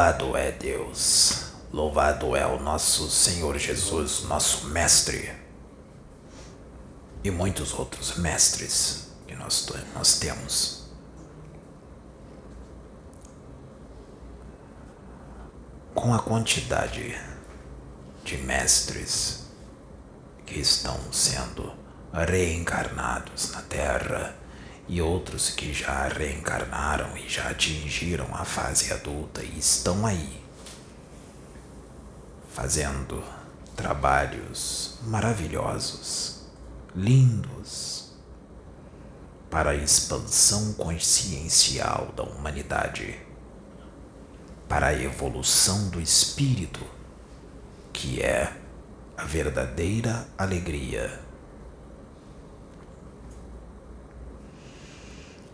Louvado é Deus, louvado é o nosso Senhor Jesus, nosso Mestre, e muitos outros mestres que nós, nós temos. Com a quantidade de mestres que estão sendo reencarnados na Terra e outros que já reencarnaram e já atingiram a fase adulta e estão aí fazendo trabalhos maravilhosos, lindos, para a expansão consciencial da humanidade, para a evolução do espírito, que é a verdadeira alegria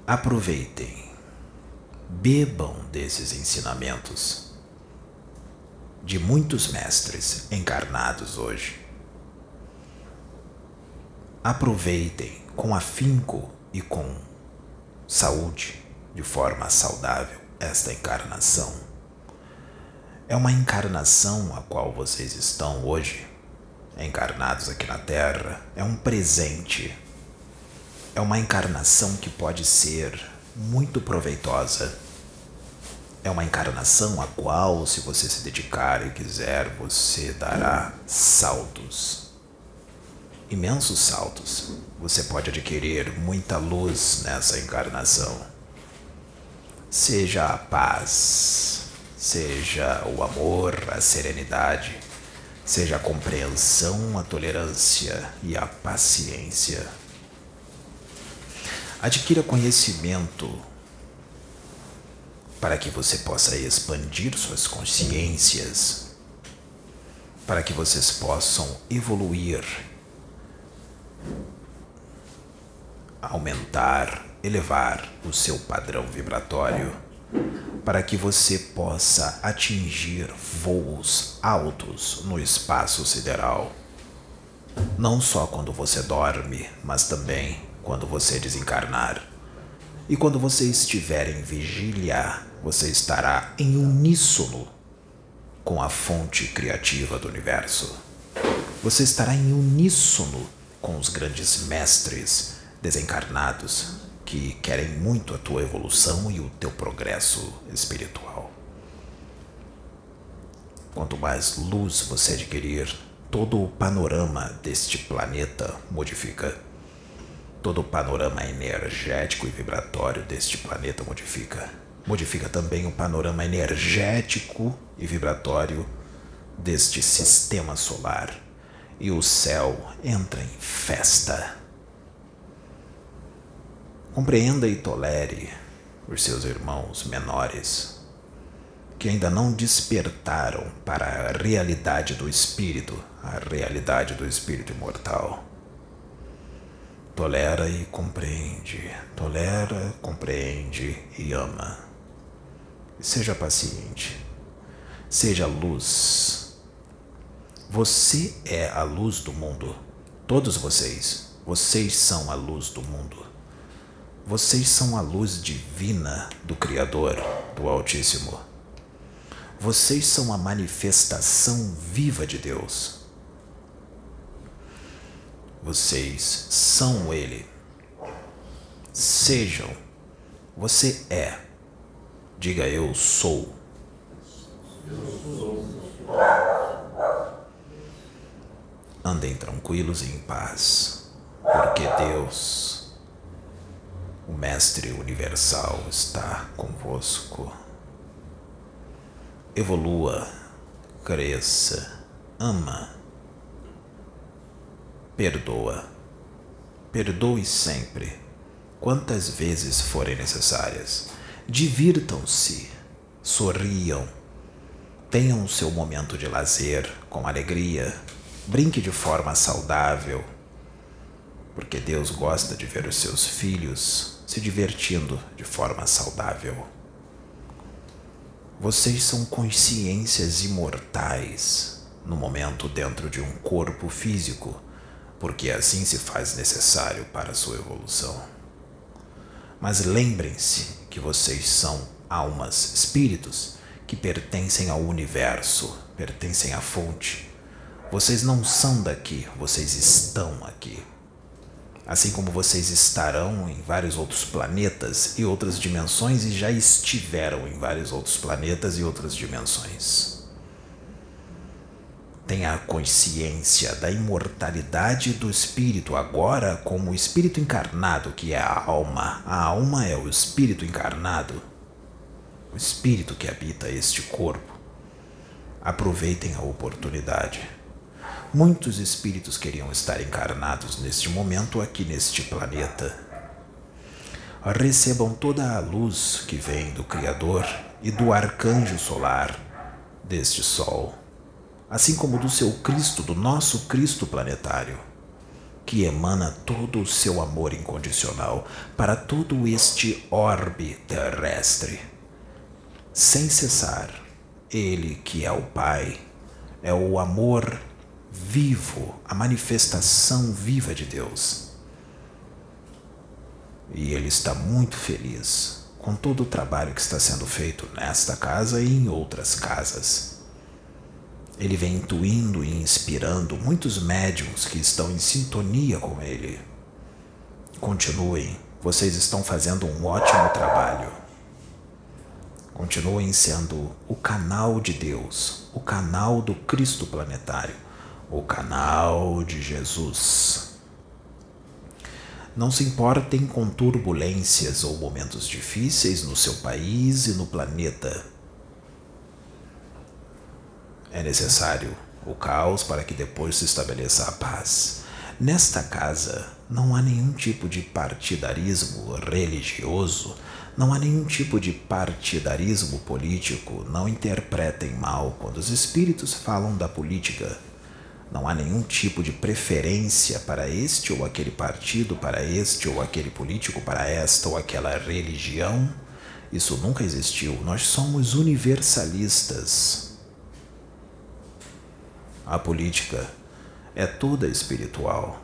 Aproveitem, bebam desses ensinamentos de muitos mestres encarnados hoje. Aproveitem com afinco e com saúde, de forma saudável, esta encarnação. É uma encarnação a qual vocês estão hoje, encarnados aqui na Terra, é um presente é uma encarnação que pode ser muito proveitosa. É uma encarnação a qual, se você se dedicar e quiser, você dará saltos. Imensos saltos. Você pode adquirir muita luz nessa encarnação. Seja a paz, seja o amor, a serenidade, seja a compreensão, a tolerância e a paciência Adquira conhecimento para que você possa expandir suas consciências, para que vocês possam evoluir, aumentar, elevar o seu padrão vibratório, para que você possa atingir voos altos no espaço sideral. Não só quando você dorme, mas também quando você desencarnar. E quando você estiver em vigília, você estará em uníssono com a fonte criativa do universo. Você estará em uníssono com os grandes mestres desencarnados que querem muito a tua evolução e o teu progresso espiritual. Quanto mais luz você adquirir, todo o panorama deste planeta modifica. Todo o panorama energético e vibratório deste planeta modifica. Modifica também o panorama energético e vibratório deste sistema solar. E o céu entra em festa. Compreenda e tolere os seus irmãos menores que ainda não despertaram para a realidade do espírito, a realidade do espírito imortal. Tolera e compreende, tolera, compreende e ama. seja paciente, seja luz. Você é a luz do mundo. Todos vocês, vocês são a luz do mundo. Vocês são a luz divina do Criador, do Altíssimo. Vocês são a manifestação viva de Deus. Vocês são Ele. Sejam. Você é. Diga eu sou. Andem tranquilos e em paz, porque Deus, o Mestre Universal, está convosco. Evolua, cresça, ama Perdoa. Perdoe sempre, quantas vezes forem necessárias. Divirtam-se, sorriam, tenham o seu momento de lazer com alegria, brinque de forma saudável, porque Deus gosta de ver os seus filhos se divertindo de forma saudável. Vocês são consciências imortais no momento dentro de um corpo físico porque assim se faz necessário para sua evolução. Mas lembrem-se que vocês são almas, espíritos, que pertencem ao universo, pertencem à fonte. Vocês não são daqui, vocês estão aqui. Assim como vocês estarão em vários outros planetas e outras dimensões e já estiveram em vários outros planetas e outras dimensões tenha a consciência da imortalidade do espírito agora como o espírito encarnado que é a alma. A alma é o espírito encarnado, o espírito que habita este corpo. Aproveitem a oportunidade. Muitos espíritos queriam estar encarnados neste momento aqui neste planeta. Recebam toda a luz que vem do Criador e do arcanjo solar deste Sol assim como do seu Cristo, do nosso Cristo planetário, que emana todo o seu amor incondicional para todo este orbe terrestre. Sem cessar, Ele que é o Pai, é o amor vivo, a manifestação viva de Deus. E Ele está muito feliz com todo o trabalho que está sendo feito nesta casa e em outras casas ele vem intuindo e inspirando muitos médiums que estão em sintonia com ele. Continuem, vocês estão fazendo um ótimo trabalho. Continuem sendo o canal de Deus, o canal do Cristo planetário, o canal de Jesus. Não se importem com turbulências ou momentos difíceis no seu país e no planeta é necessário o caos para que depois se estabeleça a paz. Nesta casa não há nenhum tipo de partidarismo religioso, não há nenhum tipo de partidarismo político. Não interpretem mal quando os espíritos falam da política. Não há nenhum tipo de preferência para este ou aquele partido, para este ou aquele político, para esta ou aquela religião. Isso nunca existiu. Nós somos universalistas. A política é toda espiritual.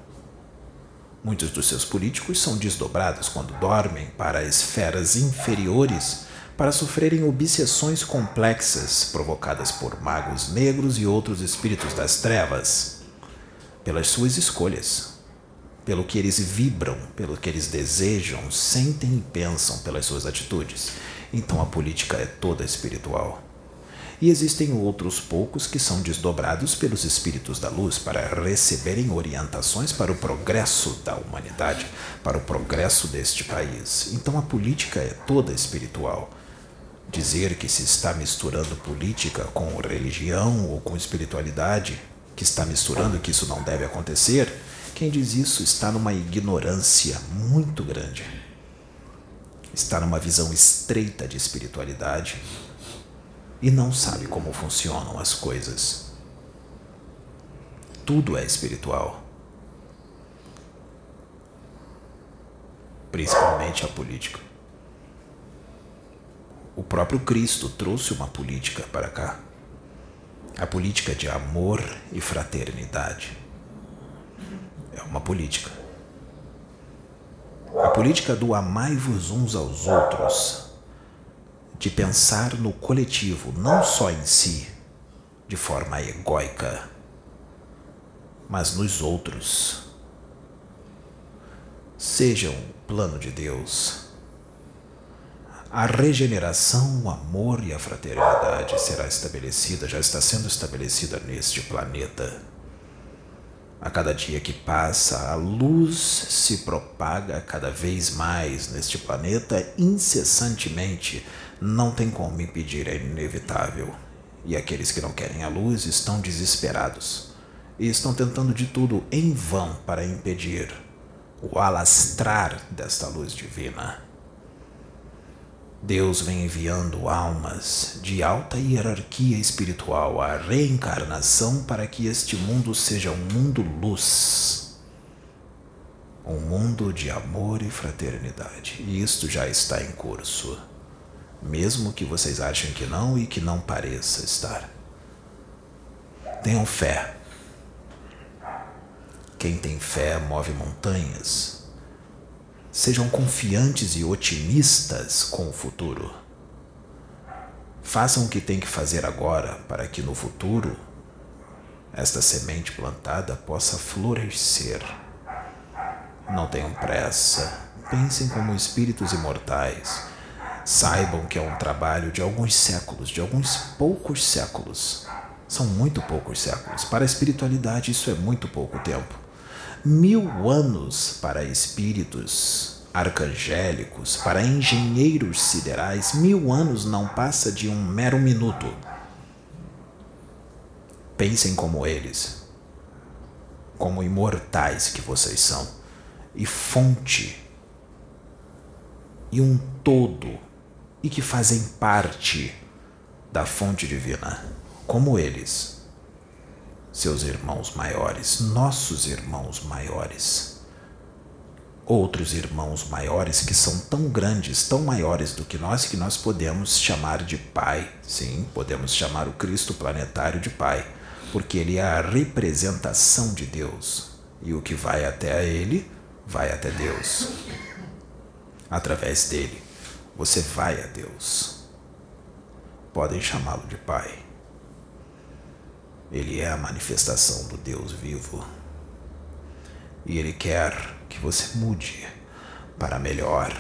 Muitos dos seus políticos são desdobrados quando dormem para esferas inferiores para sofrerem obsessões complexas provocadas por magos negros e outros espíritos das trevas, pelas suas escolhas, pelo que eles vibram, pelo que eles desejam, sentem e pensam pelas suas atitudes. Então a política é toda espiritual e existem outros poucos que são desdobrados pelos espíritos da luz para receberem orientações para o progresso da humanidade, para o progresso deste país. Então a política é toda espiritual. Dizer que se está misturando política com religião ou com espiritualidade, que está misturando que isso não deve acontecer, quem diz isso está numa ignorância muito grande. Está numa visão estreita de espiritualidade e não sabe como funcionam as coisas. Tudo é espiritual. Principalmente a política. O próprio Cristo trouxe uma política para cá. A política de amor e fraternidade. É uma política. A política do amai-vos uns aos outros de pensar no coletivo, não só em si, de forma egóica, mas nos outros. Sejam o plano de Deus. A regeneração, o amor e a fraternidade será estabelecida, já está sendo estabelecida neste planeta. A cada dia que passa, a luz se propaga cada vez mais neste planeta incessantemente não tem como impedir, é inevitável. E aqueles que não querem a luz estão desesperados e estão tentando de tudo em vão para impedir o alastrar desta luz divina. Deus vem enviando almas de alta hierarquia espiritual à reencarnação para que este mundo seja um mundo luz, um mundo de amor e fraternidade. E isto já está em curso mesmo que vocês achem que não e que não pareça estar. Tenham fé. Quem tem fé move montanhas. Sejam confiantes e otimistas com o futuro. Façam o que tem que fazer agora para que no futuro esta semente plantada possa florescer. Não tenham pressa, pensem como espíritos imortais. Saibam que é um trabalho de alguns séculos, de alguns poucos séculos. São muito poucos séculos. Para a espiritualidade, isso é muito pouco tempo. Mil anos para espíritos arcangélicos, para engenheiros siderais, mil anos não passa de um mero minuto. Pensem como eles, como imortais que vocês são, e fonte, e um todo, e que fazem parte da fonte divina, como eles, seus irmãos maiores, nossos irmãos maiores outros irmãos maiores que são tão grandes, tão maiores do que nós, que nós podemos chamar de Pai. Sim, podemos chamar o Cristo planetário de Pai porque ele é a representação de Deus. E o que vai até ele, vai até Deus. Através dele, você vai a Deus. Podem chamá-lo de Pai. Ele é a manifestação do Deus vivo. E ele quer que você mude para melhor.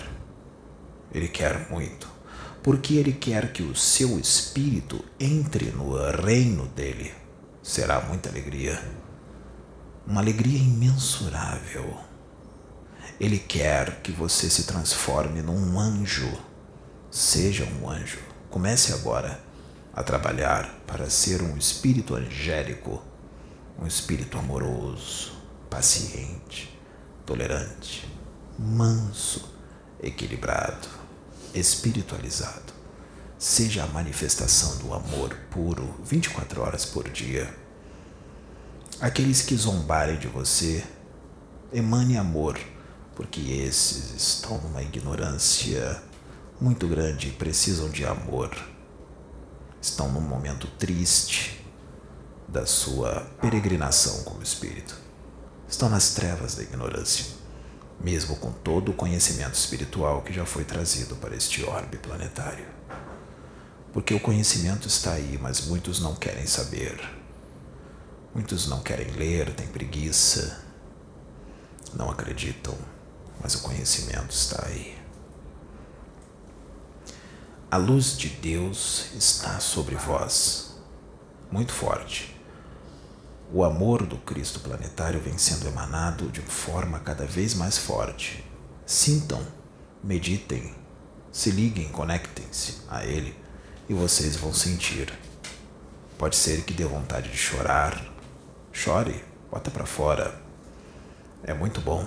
Ele quer muito, porque ele quer que o seu espírito entre no reino dele será muita alegria. Uma alegria imensurável. Ele quer que você se transforme num anjo. Seja um anjo. Comece agora a trabalhar para ser um espírito angélico, um espírito amoroso, paciente, tolerante, manso, equilibrado, espiritualizado seja a manifestação do amor puro 24 horas por dia. Aqueles que zombarem de você, emane amor, porque esses estão numa ignorância muito grande e precisam de amor. Estão num momento triste da sua peregrinação como espírito. Estão nas trevas da ignorância, mesmo com todo o conhecimento espiritual que já foi trazido para este orbe planetário. Porque o conhecimento está aí, mas muitos não querem saber. Muitos não querem ler, têm preguiça, não acreditam, mas o conhecimento está aí. A luz de Deus está sobre vós, muito forte. O amor do Cristo planetário vem sendo emanado de forma cada vez mais forte. Sintam, meditem, se liguem, conectem-se a Ele e vocês vão sentir. Pode ser que dê vontade de chorar. Chore, bota para fora. É muito bom.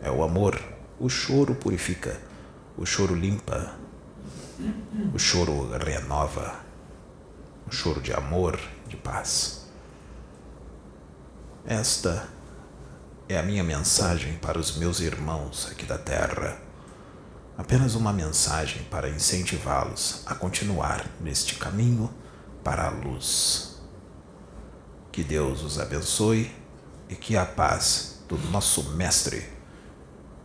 É o amor. O choro purifica. O choro limpa. O choro renova. O choro de amor, de paz. Esta é a minha mensagem para os meus irmãos aqui da Terra apenas uma mensagem para incentivá-los a continuar neste caminho para a luz. Que Deus os abençoe e que a paz do nosso Mestre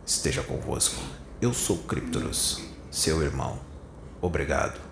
esteja convosco. Eu sou Criptoros, seu irmão. Obrigado.